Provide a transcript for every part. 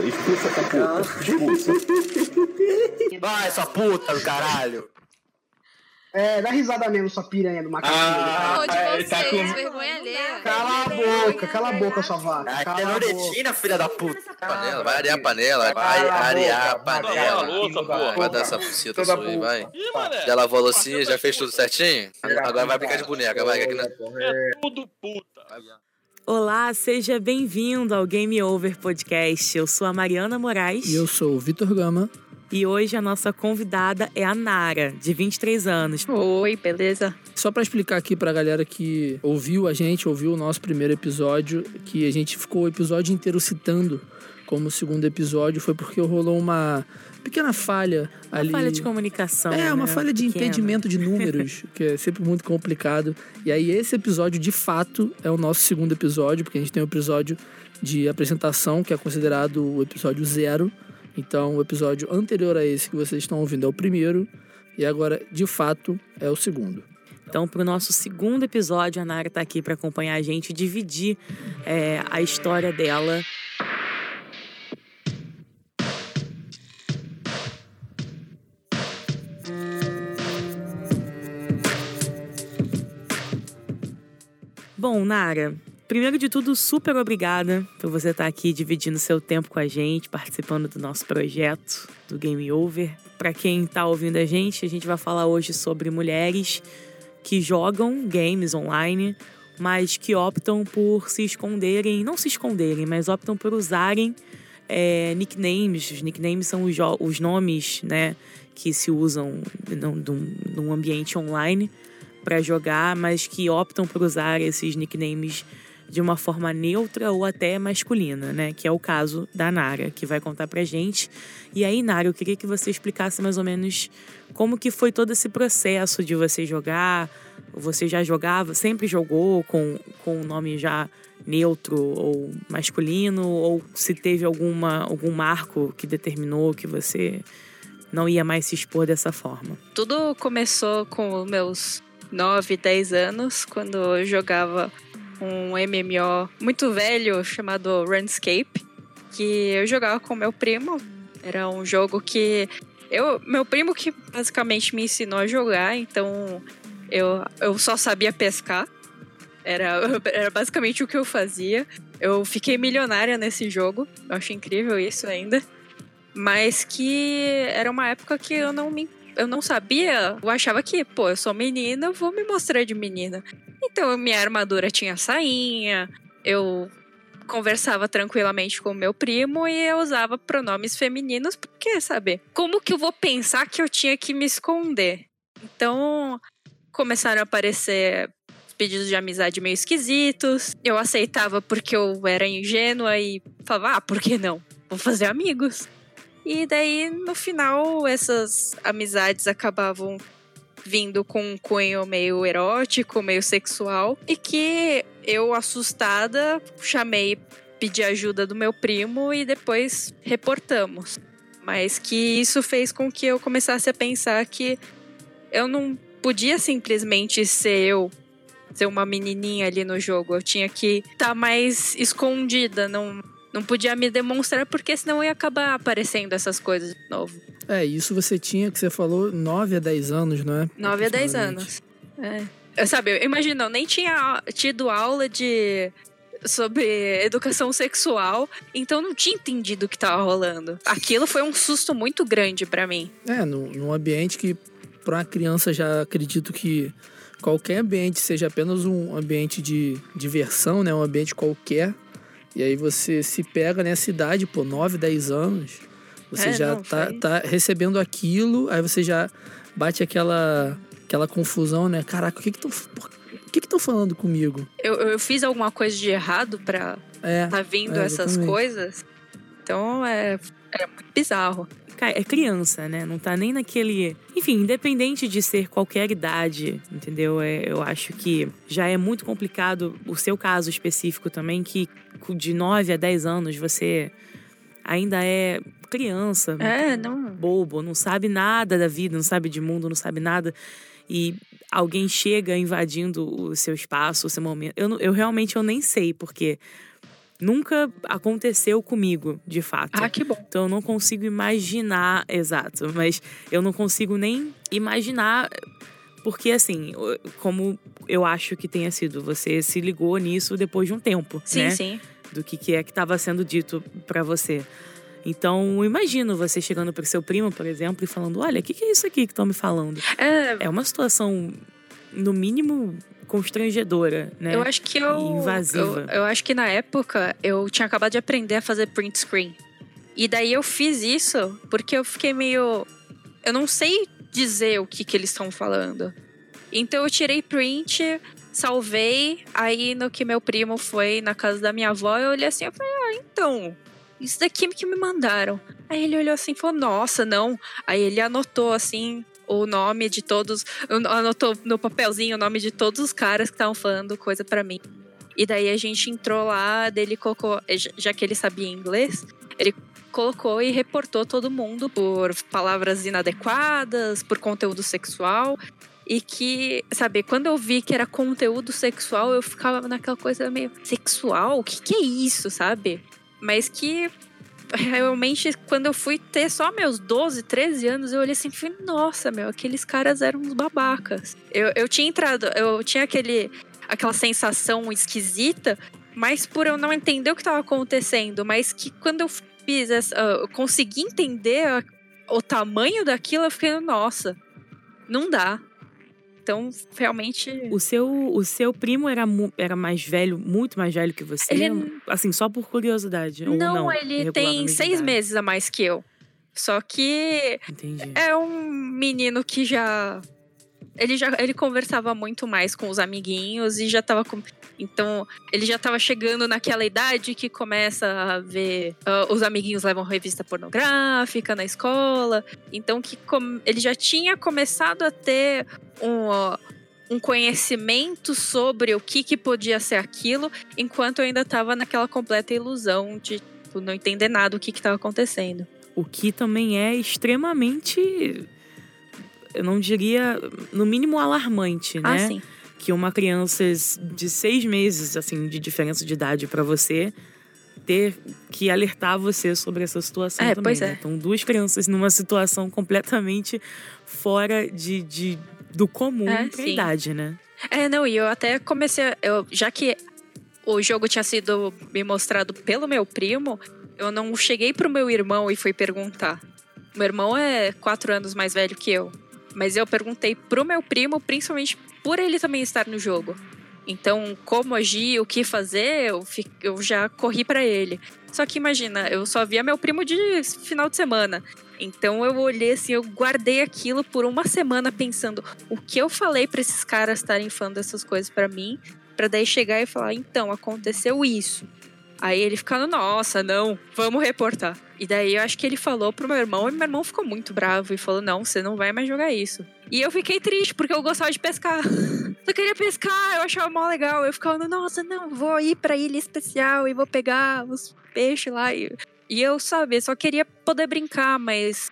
expulsa, expulsa essa puta, expulsa. Vai, essa puta do caralho. É, dá risada mesmo, sua piranha do macaco. Ah, de vocês, tá com- vergonha alheia. Cala a boca, cala a boca, sua vaca. Ah, Cala é. Loretina, filha da puta. Panela, vai arear a panela, vai arear a vai. panela. Vai dar essa buceta sua aí, vai. Já lavou a loucinha, já fez tudo certinho? Agora vai brincar de boneca, vai. que aqui não- É tudo puta. Olá, seja bem-vindo ao Game Over Podcast. Eu sou a Mariana Moraes E eu sou o Vitor Gama. e hoje a nossa convidada é a Nara, de 23 anos. Oi, beleza? Só pra explicar aqui pra galera que ouviu a gente, ouviu o nosso primeiro episódio, que a gente ficou o episódio inteiro citando como segundo episódio, foi porque rolou uma pequena falha Uma ali. falha de comunicação. É, uma né? falha de entendimento de números, que é sempre muito complicado. E aí, esse episódio, de fato, é o nosso segundo episódio, porque a gente tem o episódio de apresentação, que é considerado o episódio zero. Então, o episódio anterior a esse que vocês estão ouvindo é o primeiro, e agora, de fato, é o segundo. Então, pro nosso segundo episódio, a Nara tá aqui para acompanhar a gente e dividir é, a história dela. Bom, Nara, primeiro de tudo, super obrigada por você estar aqui dividindo seu tempo com a gente, participando do nosso projeto do Game Over. Para quem tá ouvindo a gente, a gente vai falar hoje sobre mulheres que jogam games online, mas que optam por se esconderem, não se esconderem, mas optam por usarem é, nicknames. Os nicknames são os, os nomes, né, que se usam num- num ambiente online para jogar, mas que optam por usar esses nicknames de uma forma neutra ou até masculina, né? Que é o caso da Nara, que vai contar pra gente. E aí, Nara, eu queria que você explicasse mais ou menos como que foi todo esse processo de você jogar. Você já jogava, sempre jogou com, com nome já neutro ou masculino? Ou se teve alguma, algum marco que determinou que você não ia mais se expor dessa forma? Tudo começou com meus 9, 10 anos, quando eu jogava um MMO muito velho chamado Runescape, que eu jogava com meu primo. Era um jogo que eu, meu primo que basicamente me ensinou a jogar, então eu, eu só sabia pescar. Era, era basicamente o que eu fazia. Eu fiquei milionária nesse jogo. Eu acho incrível isso ainda. Mas que era uma época que eu não me eu não sabia, eu achava que, pô, eu sou menina, vou me mostrar de menina. Então, minha armadura tinha sainha, eu conversava tranquilamente com meu primo e eu usava pronomes femininos, porque, sabe, como que eu vou pensar que eu tinha que me esconder? Então, começaram a aparecer pedidos de amizade meio esquisitos. Eu aceitava porque eu era ingênua e falava, ah, por que não? Vou fazer amigos. E daí, no final, essas amizades acabavam vindo com um cunho meio erótico, meio sexual. E que eu, assustada, chamei, pedi ajuda do meu primo e depois reportamos. Mas que isso fez com que eu começasse a pensar que eu não podia simplesmente ser eu, ser uma menininha ali no jogo. Eu tinha que estar mais escondida, não, não podia me demonstrar, porque senão ia acabar aparecendo essas coisas de novo. É, isso você tinha, que você falou, 9 a 10 anos, não é? 9 a 10 Aproximadamente. anos. É. Eu, sabe, eu imagino, eu nem tinha tido aula de sobre educação sexual, então eu não tinha entendido o que tava rolando. Aquilo foi um susto muito grande pra mim. É, num, num ambiente que, para uma criança, já acredito que qualquer ambiente seja apenas um ambiente de diversão, né? Um ambiente qualquer. E aí você se pega nessa idade, pô, 9, 10 anos. Você É, já não, tá, tá recebendo aquilo, aí você já bate aquela, aquela confusão, né? Caraca, o que que estão o que que tão falando comigo? Eu, eu fiz alguma coisa de errado pra É, tá vindo é, essas coisas. Então é, é muito bizarro. Cara, é criança, né? Não tá nem naquele. Enfim, independente de ser qualquer idade, entendeu? É, eu acho que já é muito complicado o seu caso específico também, que de 9 a 10 anos você ainda é criança, É, não. bobo, não sabe nada da vida, não sabe de mundo, não sabe nada. E alguém chega invadindo o seu espaço, o seu momento. Eu, eu realmente eu nem sei, porque nunca aconteceu comigo, de fato. Ah, que bom. Então eu não consigo imaginar, exato, mas eu não consigo nem imaginar porque assim, como eu acho que tenha sido, você se ligou nisso depois de um tempo, Sim, né? sim. Do que, que é que estava sendo dito pra você. Então, imagino você chegando pro seu primo, por exemplo, e falando: Olha, o que, que é isso aqui que estão me falando? É, É uma situação, no mínimo, constrangedora, né? eu acho que eu, E invasiva. eu. Eu acho que na época eu tinha acabado de aprender a fazer print screen. E daí eu fiz isso porque eu fiquei meio. Eu não sei dizer o que, que eles estão falando. Então eu tirei print, salvei. Aí no que meu primo foi na casa da minha avó, eu olhei assim, eu falei, ah, então. Isso daqui que me mandaram. Aí ele olhou assim e falou, nossa, não. Aí ele anotou assim o nome de todos. Anotou no papelzinho o nome de todos os caras que estavam falando coisa pra mim. E daí a gente entrou lá, dele colocou, já- já que ele sabia inglês, ele colocou e reportou todo mundo por palavras inadequadas, por conteúdo sexual. E que, sabe, quando eu vi que era conteúdo sexual, eu ficava naquela coisa meio sexual? O que, que é isso, sabe? Mas que realmente, quando eu fui ter só meus 12, 13 anos, eu olhei assim e falei, nossa, meu, aqueles caras eram uns babacas. Eu, eu tinha entrado, eu tinha aquele, aquela sensação esquisita, mas por eu não entender o que estava acontecendo, mas que quando eu fiz essa, eu consegui entender o tamanho daquilo, eu fiquei, nossa, não dá. Então, realmente. O seu, o seu primo era, era mais velho, muito mais velho que você? Ele- Assim, só por curiosidade? Não, não ele tem seis meses a mais que eu. Só que Entendi. é um menino que já. Ele já ele conversava muito mais com os amiguinhos e já tava com. Então, ele já tava chegando naquela idade que começa a ver. ah, os amiguinhos levam revista pornográfica na escola. Então, que com- ele já tinha começado a ter um, ah, um conhecimento sobre o que, que podia ser aquilo, enquanto eu ainda tava naquela completa ilusão de tipo, não entender nada do que, que tava acontecendo. O que também é extremamente. Eu não diria, no mínimo, alarmante, né? Ah, sim. que uma criança de seis meses, assim, de diferença de idade pra você, ter que alertar você sobre essa situação É, também. pois né? é. Então, duas crianças numa situação completamente fora de, de- do comum É, pra sim. idade, né? É, não, e eu até comecei. Eu, já que o jogo tinha sido me mostrado pelo meu primo, eu não cheguei pro meu irmão e fui perguntar. Meu irmão é quatro anos mais velho que eu. Mas eu perguntei pro meu primo, principalmente por ele também estar no jogo. Então, como agir, o que fazer, eu, eu já corri pra ele. Só que imagina, eu só via meu primo de final de semana. Então eu olhei assim, eu guardei aquilo por uma semana pensando o que eu falei pra esses caras estarem falando dessas coisas pra mim, pra daí chegar e falar, então, aconteceu isso. Aí ele ficando, nossa, não, vamos reportar. E daí eu acho que ele falou pro meu irmão, e meu irmão ficou muito bravo e falou, não, você não vai mais jogar isso. E eu fiquei triste, porque eu gostava de pescar. Eu queria pescar, eu achava mó legal. Eu ficava, nossa, não, vou ir pra ilha especial e vou pegar os peixes lá. E, e eu, sabe, só queria poder brincar, mas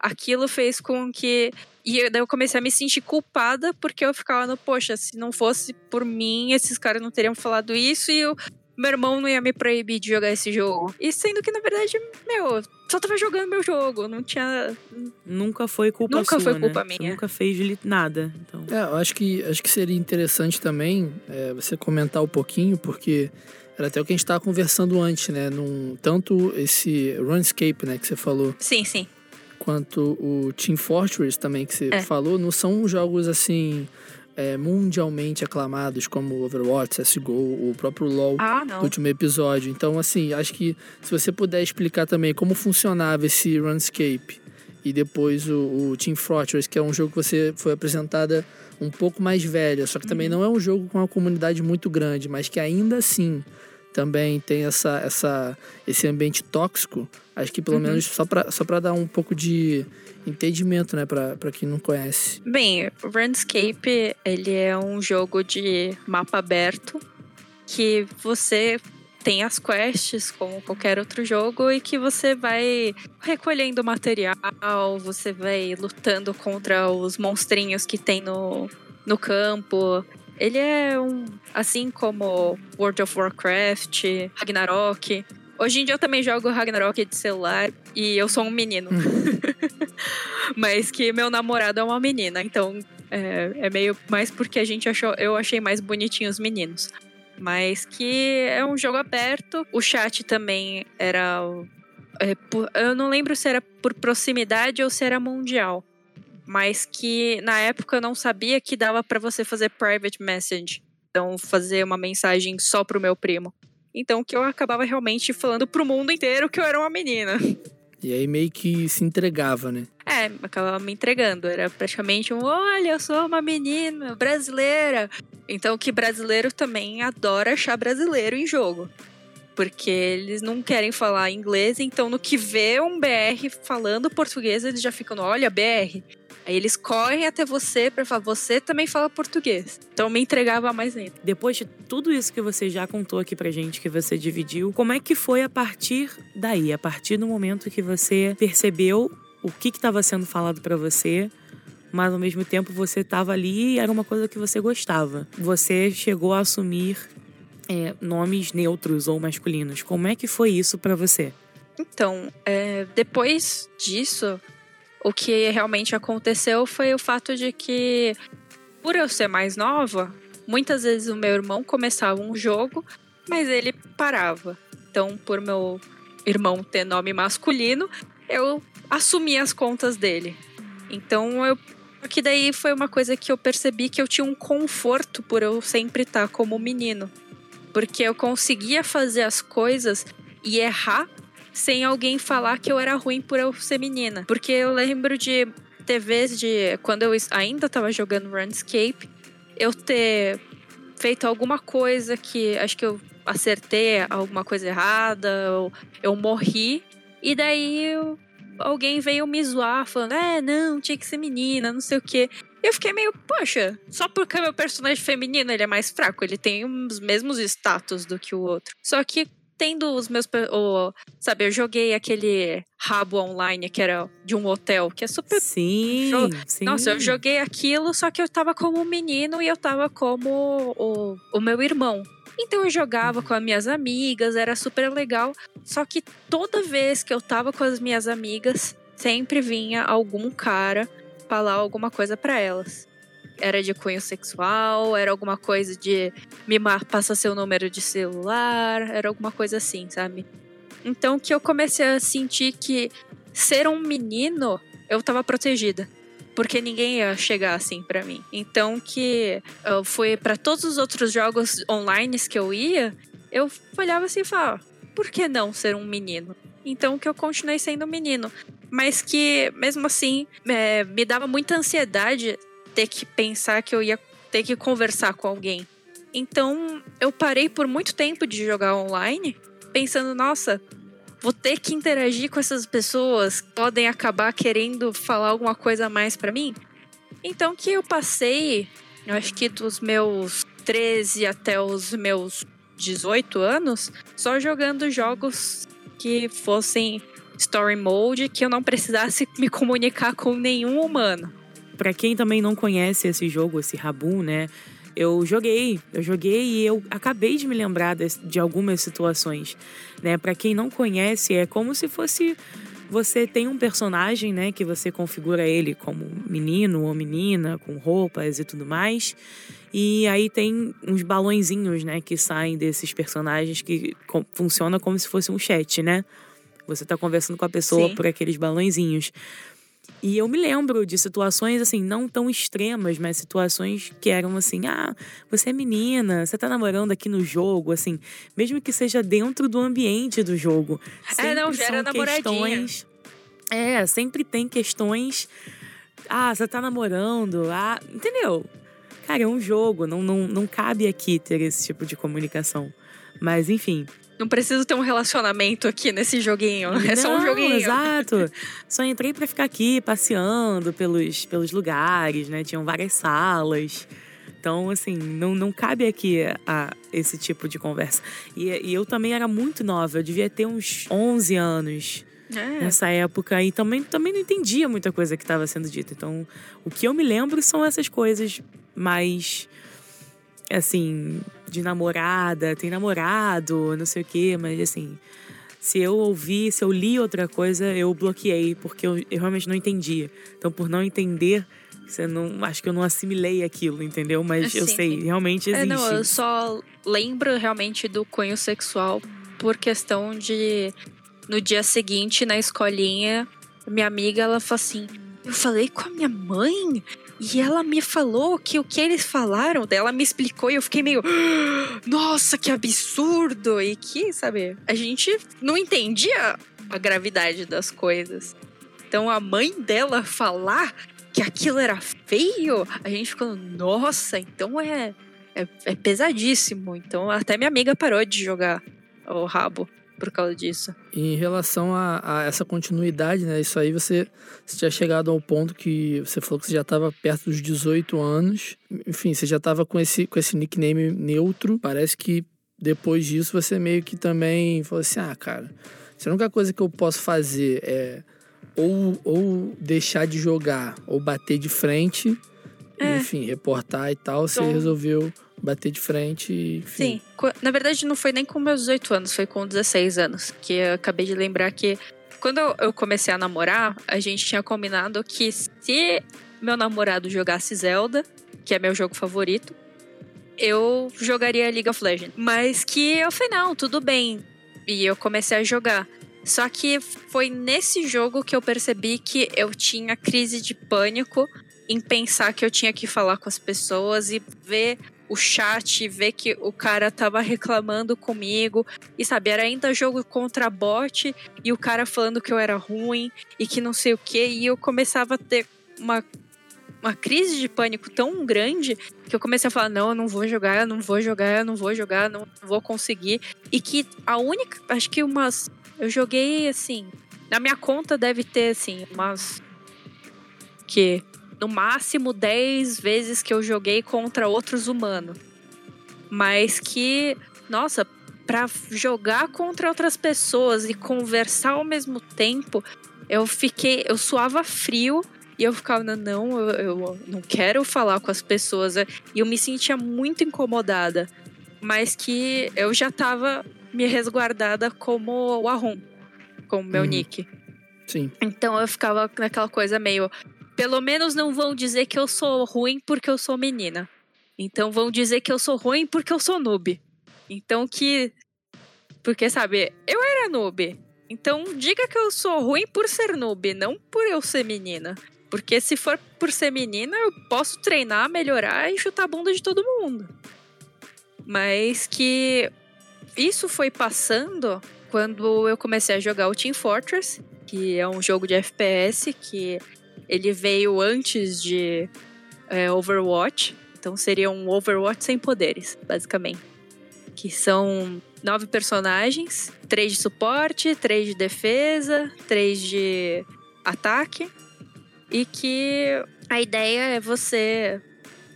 aquilo fez com que. E eu- daí eu comecei a me sentir culpada, porque eu ficava no, poxa, se não fosse por mim, esses caras não teriam falado isso e o meu irmão não ia me proibir de jogar esse jogo. E sendo que, na verdade, meu, eu só tava jogando meu jogo, não tinha. Nunca foi culpa Nunca sua, foi culpa né? Você minha. nunca fez nada. Então, É, eu acho que, acho que seria interessante também é, você comentar um pouquinho, porque era até o que a gente estava conversando antes, né? Num, tanto esse Runescape, né, que você falou, Sim, sim. quanto o Team Fortress também que você É. falou, não são jogos assim é, mundialmente aclamados como Overwatch, CSGO, o próprio LoL Ah, do último episódio. Então, assim, acho que se você puder explicar também como funcionava esse Runescape e depois o, o Team Fortress, que é um jogo que você foi apresentada um pouco mais velha, só que também Uhum. não é um jogo com uma comunidade muito grande, mas que ainda assim também tem essa, essa, esse ambiente tóxico. Acho que pelo Uhum. menos só para só pra dar um pouco de entendimento, né, pra quem não conhece. Bem, o Runescape, ele é um jogo de mapa aberto que você tem as quests como qualquer outro jogo e que você vai recolhendo material, você vai lutando contra os monstrinhos que tem no, no campo. Ele é um. Assim como World of Warcraft, Ragnarok. Hoje em dia eu também jogo Ragnarok de celular e eu sou um menino. Mas que meu namorado é uma menina, então é, é, meio mais porque a gente achou. Eu achei mais bonitinho os meninos. Mas que é um jogo aberto. O chat também era. É, eu não lembro se era por proximidade ou se era mundial mas que na época eu não sabia que dava para você fazer private message. Então, fazer uma mensagem só pro meu primo. Então, que eu acabava realmente falando pro mundo inteiro que eu era uma menina. E aí meio que se entregava, né? É, acabava me entregando. Era praticamente um: olha, eu sou uma menina brasileira. Então, que brasileiro também adora achar brasileiro em jogo. Porque eles não querem falar inglês, então no que vê um BR falando português, eles já ficam: olha, BR. Aí eles correm até você para falar, você também fala português. Então me entregava mais ainda. Depois de tudo isso que você já contou aqui pra gente, que você dividiu, como é que foi a partir daí? A partir do momento que você percebeu o que estava sendo falado para você, mas ao mesmo tempo você estava ali e era uma coisa que você gostava. Você chegou a assumir é, nomes neutros ou masculinos. Como é que foi isso para você? Então, é, depois disso, o que realmente aconteceu foi o fato de que, por eu ser mais nova, muitas vezes o meu irmão começava um jogo, mas ele parava. Então, por meu irmão ter nome masculino, eu assumi as contas dele. Então, eu que daí foi uma coisa que eu percebi que eu tinha um conforto por eu sempre estar como menino. Porque eu conseguia fazer as coisas e errar sem alguém falar que eu era ruim por eu ser menina. Porque eu lembro de TVs de quando eu ainda tava jogando RuneScape, eu ter feito alguma coisa que acho que eu acertei alguma coisa errada, ou eu morri, e daí eu, alguém veio me zoar falando: "É, não, tinha que ser menina, não sei o quê". Eu fiquei meio, poxa, só porque meu personagem feminino ele é mais fraco, ele tem os mesmos status do que o outro. Só que tendo os meus. O, sabe, eu joguei aquele rabo online que era de um hotel, que é super. Sim, sim. Nossa, eu joguei aquilo, só que eu tava como um menino e eu tava como o, o meu irmão. Então eu jogava com as minhas amigas, era super legal. Só que toda vez que eu tava com as minhas amigas, sempre vinha algum cara falar alguma coisa para elas era de cunho sexual, era alguma coisa de me passa seu número de celular, era alguma coisa assim, sabe? Então que eu comecei a sentir que ser um menino, eu tava protegida. Porque ninguém ia chegar assim para mim. Então que eu fui para todos os outros jogos online que eu ia, eu olhava assim e falava, por que não ser um menino? Então que eu continuei sendo um menino. Mas que, mesmo assim, é, me dava muita ansiedade ter que pensar que eu ia ter que conversar com alguém. Então, eu parei por muito tempo de jogar online, pensando, nossa, vou ter que interagir com essas pessoas, podem acabar querendo falar alguma coisa a mais para mim. Então que eu passei, eu acho que dos meus 13 até os meus 18 anos, só jogando jogos que fossem story mode, que eu não precisasse me comunicar com nenhum humano para quem também não conhece esse jogo, esse Rabu, né? Eu joguei, eu joguei e eu acabei de me lembrar de, de algumas situações, né? Para quem não conhece, é como se fosse você tem um personagem, né, que você configura ele como menino ou menina, com roupas e tudo mais. E aí tem uns balõezinhos, né, que saem desses personagens que com, funciona como se fosse um chat, né? Você tá conversando com a pessoa Sim. por aqueles balõezinhos. E eu me lembro de situações, assim, não tão extremas, mas situações que eram assim: ah, você é menina, você tá namorando aqui no jogo, assim, mesmo que seja dentro do ambiente do jogo. É, não, já era questões. É, sempre tem questões. Ah, você tá namorando, ah, entendeu? Cara, é um jogo, não, não, não cabe aqui ter esse tipo de comunicação. Mas, enfim, não preciso ter um relacionamento aqui nesse joguinho. É só um joguinho. Exato. Só entrei para ficar aqui passeando pelos, pelos lugares, né? Tinham várias salas. Então, assim, não, não cabe aqui a, esse tipo de conversa. E, e eu também era muito nova, eu devia ter uns 11 anos. É. Nessa época, e também, também não entendia muita coisa que estava sendo dita. Então, o que eu me lembro são essas coisas mais assim, de namorada, tem namorado, não sei o quê, mas assim, se eu ouvi, se eu li outra coisa, eu bloqueei, porque eu, eu realmente não entendia. Então, por não entender, você não, acho que eu não assimilei aquilo, entendeu? Mas eu sei, realmente existe. É, não, eu só lembro realmente do cunho sexual por questão de. No dia seguinte, na escolinha, minha amiga, ela falou assim: Eu falei com a minha mãe e ela me falou que o que eles falaram, daí ela me explicou e eu fiquei meio. Nossa, que absurdo! E que, sabe, a gente não entendia a gravidade das coisas. Então a mãe dela falar que aquilo era feio, a gente ficou, nossa, então é, é, é pesadíssimo. Então até minha amiga parou de jogar o rabo por causa disso. Em relação a, a essa continuidade, né? Isso aí você, você tinha chegado ao ponto que você falou que você já estava perto dos 18 anos. Enfim, você já estava com esse, com esse nickname neutro. Parece que depois disso você meio que também falou assim: ah, cara, se a única coisa que eu posso fazer é ou, ou deixar de jogar ou bater de frente, É. enfim, reportar e tal, você Então- resolveu bater de frente. Enfim. Sim, na verdade não foi nem com meus 18 anos, foi com 16 anos. Que eu acabei de lembrar que quando eu comecei a namorar, a gente tinha combinado que se meu namorado jogasse Zelda, que é meu jogo favorito, eu jogaria League of Legends. Mas que eu falei, não, tudo bem. E eu comecei a jogar. Só que foi nesse jogo que eu percebi que eu tinha crise de pânico em pensar que eu tinha que falar com as pessoas e ver o chat, ver que o cara tava reclamando comigo. E sabe, era ainda jogo contra bot e o cara falando que eu era ruim e que não sei o que. E eu começava a ter uma, uma crise de pânico tão grande que eu comecei a falar: não, eu não vou jogar, eu não vou jogar, eu não vou jogar, não vou conseguir. E que a única, acho que umas. Eu joguei assim. Na minha conta deve ter assim, umas. Que no máximo 10 vezes que eu joguei contra outros humanos. Mas que, nossa, pra jogar contra outras pessoas e conversar ao mesmo tempo, eu fiquei, eu suava frio e eu ficava, não, eu, eu não quero falar com as pessoas. E eu me sentia muito incomodada. Mas que eu já tava me resguardada como o Arrum, como meu Uhum. nick. Sim. Então eu ficava naquela coisa meio. Pelo menos não vão dizer que eu sou ruim porque eu sou menina. Então vão dizer que eu sou ruim porque eu sou noob. Então que. Porque, sabe, eu era noob. Então diga que eu sou ruim por ser noob, não por eu ser menina. Porque se for por ser menina, eu posso treinar, melhorar e chutar a bunda de todo mundo. Mas que isso foi passando quando eu comecei a jogar o Team Fortress, que é um jogo de FPS que ele veio antes de é, Overwatch. Então seria um Overwatch sem poderes, basicamente. Que são nove personagens, três de suporte, três de defesa, três de ataque. E que a ideia é você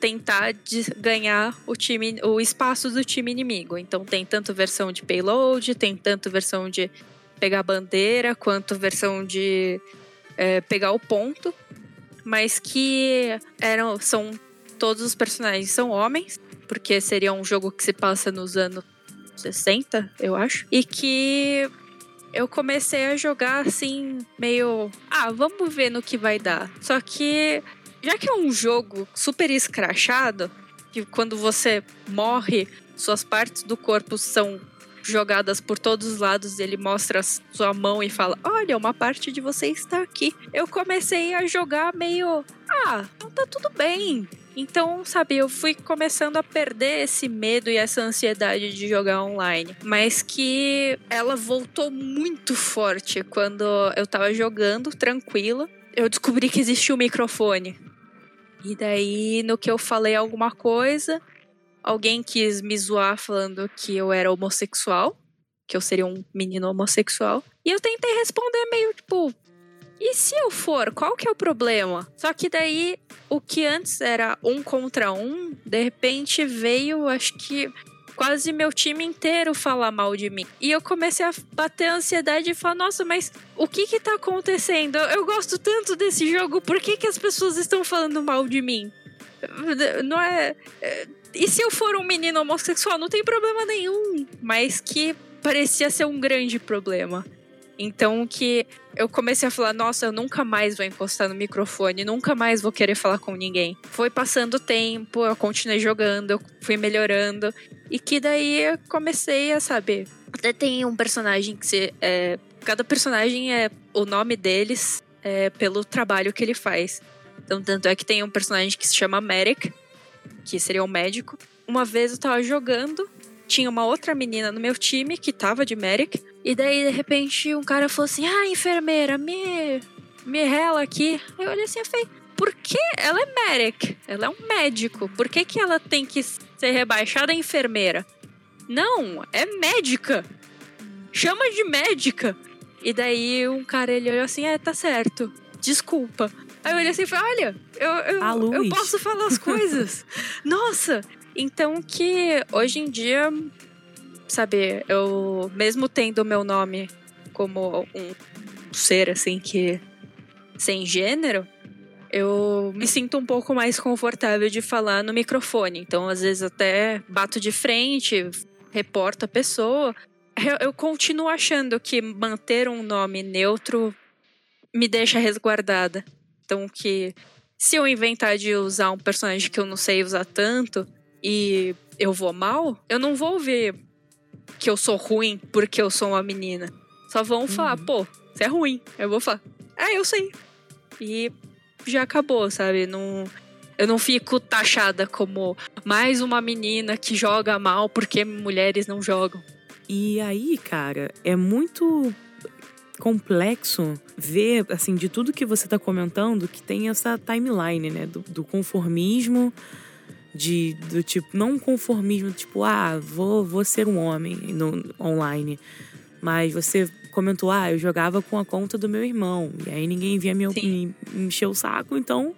tentar ganhar o time, o espaço do time inimigo. Então tem tanto versão de payload, tem tanto versão de pegar bandeira, quanto versão de é, pegar o ponto. Mas que eram, são todos os personagens são homens, porque seria um jogo que se passa nos anos 60, eu acho. E que eu comecei a jogar assim, meio. Ah, vamos ver no que vai dar. Só que, já que é um jogo super escrachado, que quando você morre, suas partes do corpo são jogadas por todos os lados, ele mostra sua mão e fala: Olha, uma parte de você está aqui. Eu comecei a jogar meio. Ah, então tá tudo bem. Então, sabe, eu fui começando a perder esse medo e essa ansiedade de jogar online. Mas que ela voltou muito forte quando eu tava jogando, tranquila. Eu descobri que existia o microfone. E daí, no que eu falei alguma coisa, alguém quis me zoar falando que eu era homossexual. Que eu seria um menino homossexual. E eu tentei responder meio tipo. E se eu for, qual que é o problema? Só que daí, o que antes era um contra um, de repente veio, acho que quase meu time inteiro falar mal de mim. E eu comecei a bater ansiedade e falar, nossa, mas o que que tá acontecendo? Eu gosto tanto desse jogo, por que que as pessoas estão falando mal de mim? Não é... e se eu for um menino homossexual? Não tem problema nenhum. Mas que parecia ser um grande problema. Então que eu comecei a falar, nossa, eu nunca mais vou encostar no microfone, nunca mais vou querer falar com ninguém. Foi passando o tempo, eu continuei jogando, eu fui melhorando. E que daí eu comecei a saber. Até tem um personagem que se. É, cada personagem é. O nome deles é pelo trabalho que ele faz. Então, tanto é que tem um personagem que se chama Merrick, que seria um médico. Uma vez eu tava jogando, tinha uma outra menina no meu time que tava de Merrick. E daí, de repente, um cara falou assim: Ah, enfermeira, me, me rela aqui. Eu olhei assim e falei: Por que ela é Merrick? Ela é um médico. Por que, que ela tem que ser rebaixada a enfermeira? Não, é médica. Chama de médica. E daí um cara ele olhou assim: É, tá certo. Desculpa. Aí eu olhei assim e falei: Olha, eu, eu, eu posso falar as coisas. Nossa! Então que hoje em dia, sabe, eu mesmo tendo meu nome como um ser assim que sem gênero, eu me sinto um pouco mais confortável de falar no microfone. Então, às vezes até bato de frente, reporto a pessoa. Eu, eu continuo achando que manter um nome neutro me deixa resguardada. Então, que se eu inventar de usar um personagem que eu não sei usar tanto e eu vou mal, eu não vou ver que eu sou ruim porque eu sou uma menina. Só vão falar, pô, você é ruim. Eu vou falar, ah, eu sei. E já acabou, sabe? Não, eu não fico taxada como mais uma menina que joga mal porque mulheres não jogam. E aí, cara, é muito complexo ver, assim, de tudo que você tá comentando, que tem essa timeline, né? Do, do conformismo, de, do tipo, não conformismo, tipo, ah, vou, vou ser um homem no, online. Mas você comentou, ah, eu jogava com a conta do meu irmão. E aí ninguém via me, me, me encher o saco, então,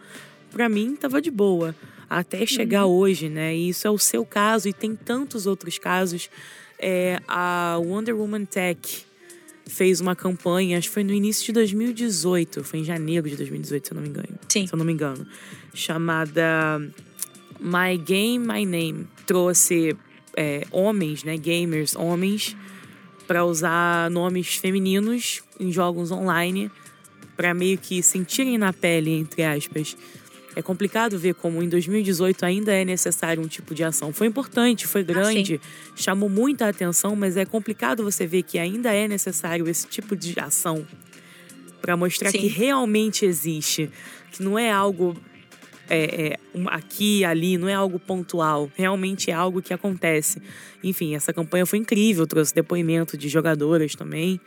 pra mim, tava de boa. Até chegar hoje, né? E isso é o seu caso, e tem tantos outros casos. É, a Wonder Woman Tech fez uma campanha, acho que foi no início de 2018, foi em janeiro de 2018, se eu não me engano. Sim. Se eu não me engano. Chamada My Game, My Name. Trouxe é, homens, né? Gamers, homens, para usar nomes femininos em jogos online, para meio que sentirem na pele, entre aspas. É complicado ver como em 2018 ainda é necessário um tipo de ação. Foi importante, foi grande, chamou muita atenção, mas é complicado você ver que ainda é necessário esse tipo de ação para mostrar Sim. que realmente existe, que não é algo é, é, aqui ali, não é algo pontual, realmente é algo que acontece. Enfim, essa campanha foi incrível, trouxe depoimento de jogadoras também.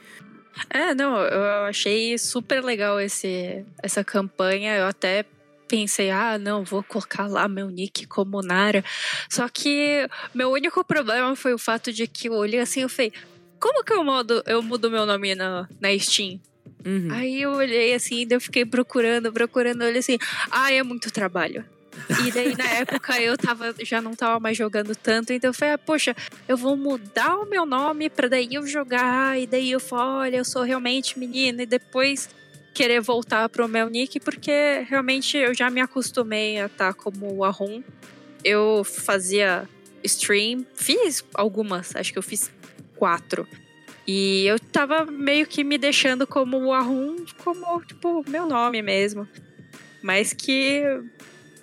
É, não, eu achei super legal esse, essa campanha. Eu até pensei, ah, não, vou colocar lá meu nick como Nara. Só que meu único problema foi o fato de que eu olhei assim e falei, como que eu mudo, eu mudo meu nome na, na Steam? Uhum. Aí eu olhei assim, eu fiquei procurando, procurando, olhei assim, ah, é muito trabalho. E daí na época eu tava, já não tava mais jogando tanto, então eu falei, ah, poxa, eu vou mudar o meu nome pra daí eu jogar, e daí eu falo, olha, eu sou realmente menina, e depois querer voltar pro meu nick, porque realmente eu já me acostumei a estar como o Arrum. Eu fazia stream, fiz algumas, acho que eu fiz quatro. E eu tava meio que me deixando como o Arrum, como, tipo, meu nome mesmo. Mas que.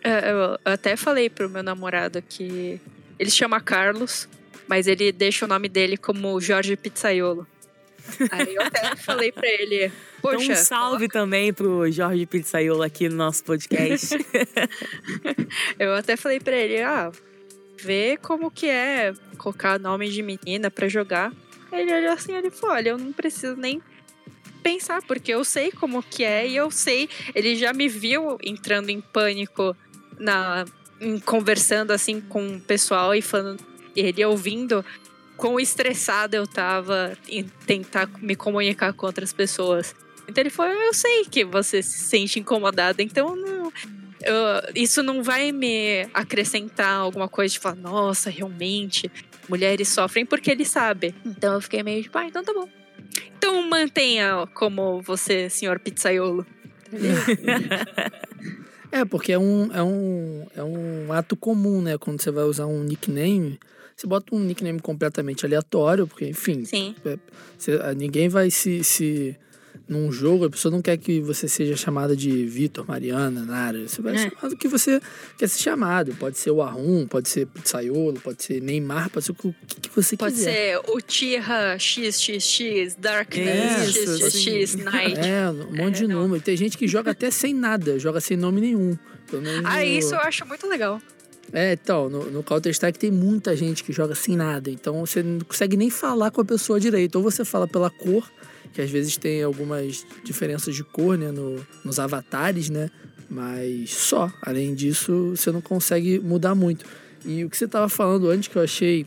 é, Eu até falei pro meu namorado que ele chama Carlos, mas ele deixa o nome dele como Jorge Pizzaiolo. Aí eu até falei pra ele, Então, poxa, um salve também pro Jorge Pizzaiolo aqui no nosso podcast. eu até falei pra ele, ah, vê como que é colocar nome de menina pra jogar. Ele olhou assim, ele falou, olha, eu não preciso nem pensar, porque eu sei como que é e eu sei, ele já me viu entrando em pânico na em- conversando assim com o pessoal e falando, ele ouvindo quão estressada eu tava em tentar me comunicar com outras pessoas. Então ele falou, eu sei que você se sente incomodada, então não, eu- isso não vai me acrescentar alguma coisa de falar, nossa, realmente, mulheres sofrem porque ele sabe. Então eu fiquei meio tipo, ah, então tá bom. Então mantenha como você, senhor pizzaiolo. É, porque é um, é, um, é um ato comum, né? Quando você vai usar um nickname, você bota um nickname completamente aleatório, porque, enfim, Sim. é, você- ah, ninguém vai se, se. Num jogo, a pessoa não quer que você seja chamada de Vitor, Mariana, Nara. Você vai É. chamar do que você quer ser chamado. Pode ser o Arrum, pode ser Pizzaiolo, pode ser Neymar, pode ser o que, que você Pode quiser. ser o Tira XXX, Darkness É, XXX, assim. Night. É, um monte de É, não. número. Tem gente que joga até sem nada, joga sem nome nenhum. Ah, isso eu acho muito legal. É, então, no, no Counter-Strike tem muita gente que joga sem nada. Então você não consegue nem falar com a pessoa direito. Ou você fala pela cor, que às vezes tem algumas diferenças de cor, né, no- nos avatares, né? Mas só. Além disso, você não consegue mudar muito. E o que você tava falando antes que eu achei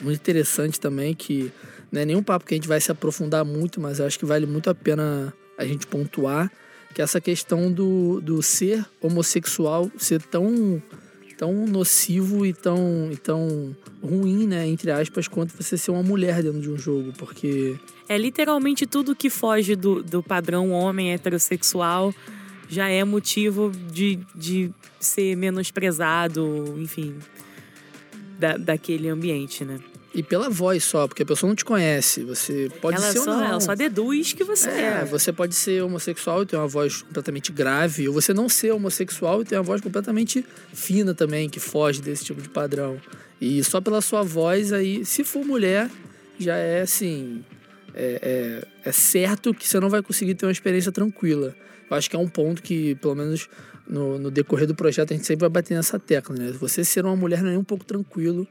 muito interessante também, que não é nenhum papo que a gente vai se aprofundar muito, mas eu acho que vale muito a pena a gente pontuar, que é essa questão do, do ser homossexual ser tão tão nocivo e tão, e tão ruim, né, entre aspas, quanto você ser uma mulher dentro de um jogo, porque É literalmente tudo que foge do, do padrão homem heterossexual já é motivo de, de ser menosprezado, enfim, da, daquele ambiente, né? E pela voz só, porque a pessoa não te conhece, você pode ela, ser ou só, não. ela só deduz que você É, é. você pode ser homossexual e ter uma voz completamente grave, ou você não ser homossexual e ter uma voz completamente fina também, que foge desse tipo de padrão. E só pela sua voz aí, se for mulher, já é assim. É, é, é certo que você não vai conseguir ter uma experiência tranquila. Eu acho que é um ponto que, pelo menos no, no decorrer do projeto, a gente sempre vai bater nessa tecla, né? Você ser uma mulher não é nem um pouco tranquilo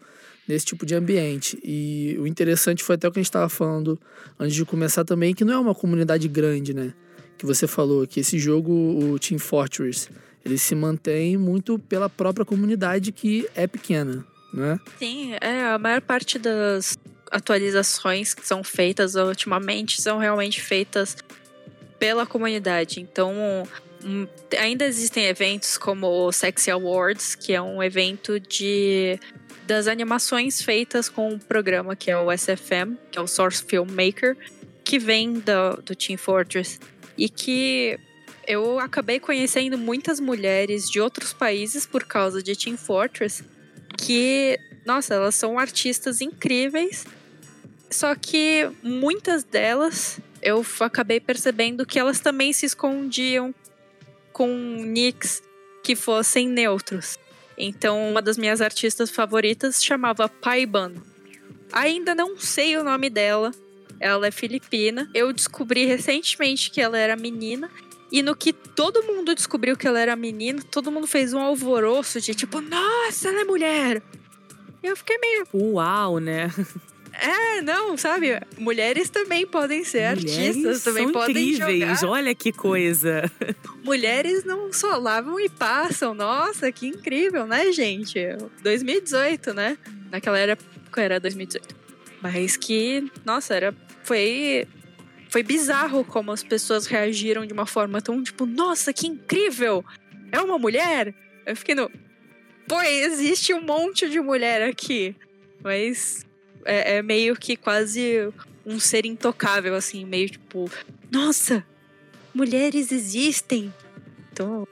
nesse tipo de ambiente. E o interessante foi até o que a gente estava falando antes de começar também, que não é uma comunidade grande, né? Que você falou que esse jogo, o Team Fortress, ele se mantém muito pela própria comunidade que é pequena, né? Sim, é, a maior parte das atualizações que são feitas ultimamente são realmente feitas pela comunidade. Então, hum, ainda existem eventos como o Sexy Awards, que é um evento de das animações feitas com um programa que é o SFM, que é o Source Filmmaker, que vem do, do Team Fortress e que eu acabei conhecendo muitas mulheres de outros países por causa de Team Fortress que, nossa, elas são artistas incríveis. Só que muitas delas eu acabei percebendo que elas também se escondiam com nicks que fossem neutros. Então, uma das minhas artistas favoritas chamava Paiban. Ainda não sei o nome dela. Ela é filipina. Eu descobri recentemente que ela era menina. E no que todo mundo descobriu que ela era menina, todo mundo fez um alvoroço de tipo, nossa, ela é mulher. Eu fiquei meio, Uau, né? é, não, sabe? Mulheres também podem ser Mulheres artistas, também são podem incríveis. jogar. Olha que coisa. Mulheres não só lavam e passam. Nossa, que incrível, né, gente? 2018, né? Naquela época era 2018. Mas que, nossa, era foi foi bizarro como as pessoas reagiram de uma forma tão tipo, nossa, que incrível! É uma mulher? Eu fiquei no Pô, existe um monte de mulher aqui. Mas é, é meio que quase um ser intocável, assim, meio tipo, nossa, mulheres existem. Então,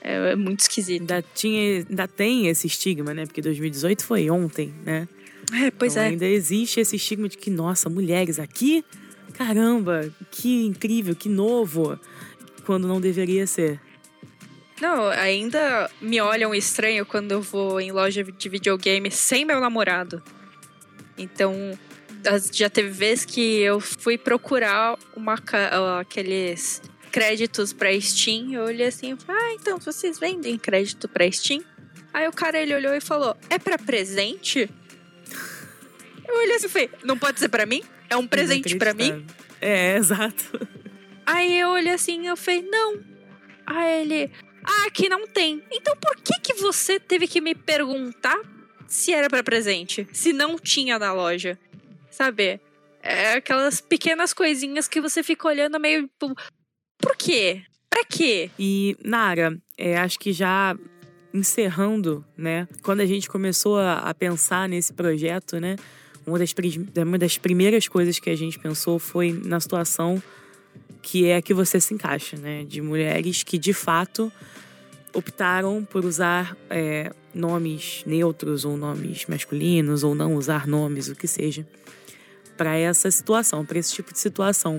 é, é muito esquisito. Ainda, tinha, ainda tem esse estigma, né? Porque 2018 foi ontem, né? É, pois Então é. ainda existe esse estigma de que, nossa, mulheres aqui? Caramba, que incrível, que novo. Quando não deveria ser. Não, ainda me olham estranho quando eu vou em loja de videogame sem meu namorado. Então, já teve vez que eu fui procurar uma, aqueles créditos pra Steam. Eu olhei assim e falei, ah, então vocês vendem crédito pra Steam? Aí o cara ele olhou e falou, é pra presente? Eu olhei assim e falei, não pode ser pra mim? É um presente pra mim? É, exato. Aí eu olhei assim e eu falei, não. Aí ele, ah, aqui não tem. Então por que que você teve que me perguntar se era pra presente? Se não tinha na loja? Sabe? É aquelas pequenas coisinhas que você fica olhando meio, tipo, por quê? Pra quê? E, Nara, é, acho que já encerrando, né? Quando a gente começou a, a pensar nesse projeto, né? Uma das, uma das primeiras coisas que a gente pensou foi na situação que é a que você se encaixa, né? De mulheres que, de fato, optaram por usar é, nomes neutros ou nomes masculinos ou não usar nomes, o que seja, para essa situação, para esse tipo de situação.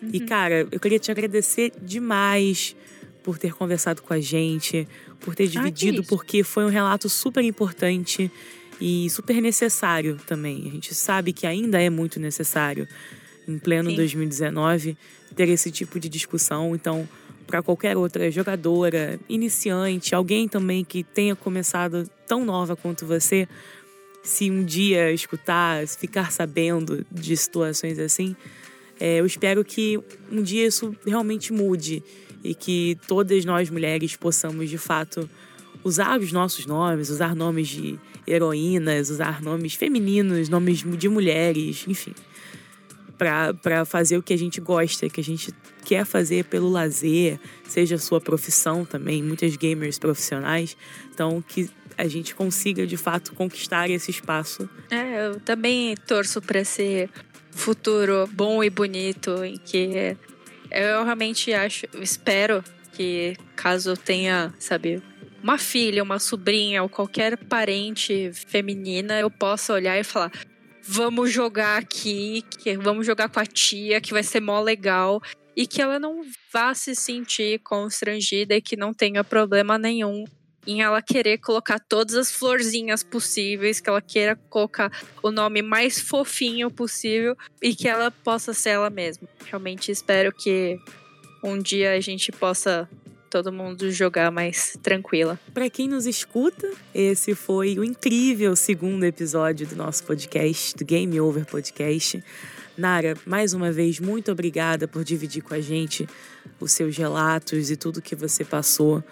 Uhum. E cara, eu queria te agradecer demais por ter conversado com a gente, por ter ah, dividido, ah, porque foi um relato super importante e super necessário também. A gente sabe que ainda é muito necessário em pleno Sim. 2019 ter esse tipo de discussão. Então, para qualquer outra jogadora, iniciante, alguém também que tenha começado tão nova quanto você, se um dia escutar, ficar sabendo de situações assim, é, eu espero que um dia isso realmente mude e que todas nós mulheres possamos de fato usar os nossos nomes, usar nomes de heroínas, usar nomes femininos, nomes de mulheres, enfim para fazer o que a gente gosta, que a gente quer fazer pelo lazer, seja sua profissão também, muitas gamers profissionais. Então, que a gente consiga de fato conquistar esse espaço. É, eu também torço para esse futuro bom e bonito em que eu realmente acho, espero que caso tenha, sabe, uma filha, uma sobrinha ou qualquer parente feminina, eu possa olhar e falar: vamos jogar aqui, que vamos jogar com a tia, que vai ser mó legal. E que ela não vá se sentir constrangida e que não tenha problema nenhum em ela querer colocar todas as florzinhas possíveis, que ela queira colocar o nome mais fofinho possível e que ela possa ser ela mesma. Realmente espero que um dia a gente possa todo mundo jogar mais tranquila. Para quem nos escuta, esse foi o incrível segundo episódio do nosso podcast, do Game Over Podcast. Nara, mais uma vez, muito obrigada por dividir com a gente os seus relatos e tudo que você passou.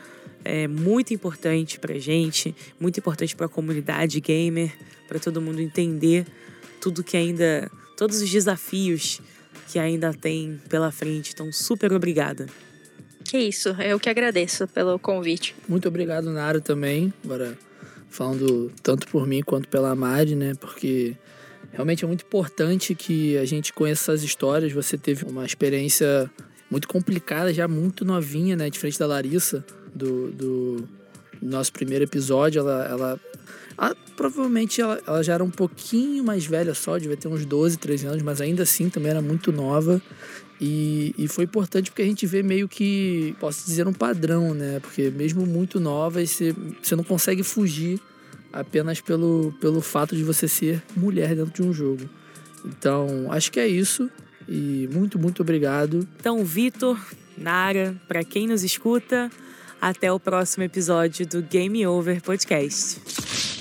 É muito importante pra gente, muito importante para a comunidade gamer, para todo mundo entender tudo que ainda, todos os desafios que ainda tem pela frente. Então, super obrigada. Que isso, eu que agradeço pelo convite. Muito obrigado, Naro, também. Agora, falando tanto por mim quanto pela Mari, né? Porque realmente é muito importante que a gente conheça essas histórias. Você teve uma experiência muito complicada, já muito novinha, né? Diferente da Larissa, do, do nosso primeiro episódio. Ela, ela, ela provavelmente ela, ela, já era um pouquinho mais velha só, devia ter uns 12, 13 anos, mas ainda assim também era muito nova. E, e foi importante porque a gente vê meio que, posso dizer, um padrão, né? Porque mesmo muito novas, você, você não consegue fugir apenas pelo, pelo fato de você ser mulher dentro de um jogo. Então, acho que é isso. E muito, muito obrigado. Então, Vitor, Nara, para quem nos escuta, até o próximo episódio do Game Over Podcast.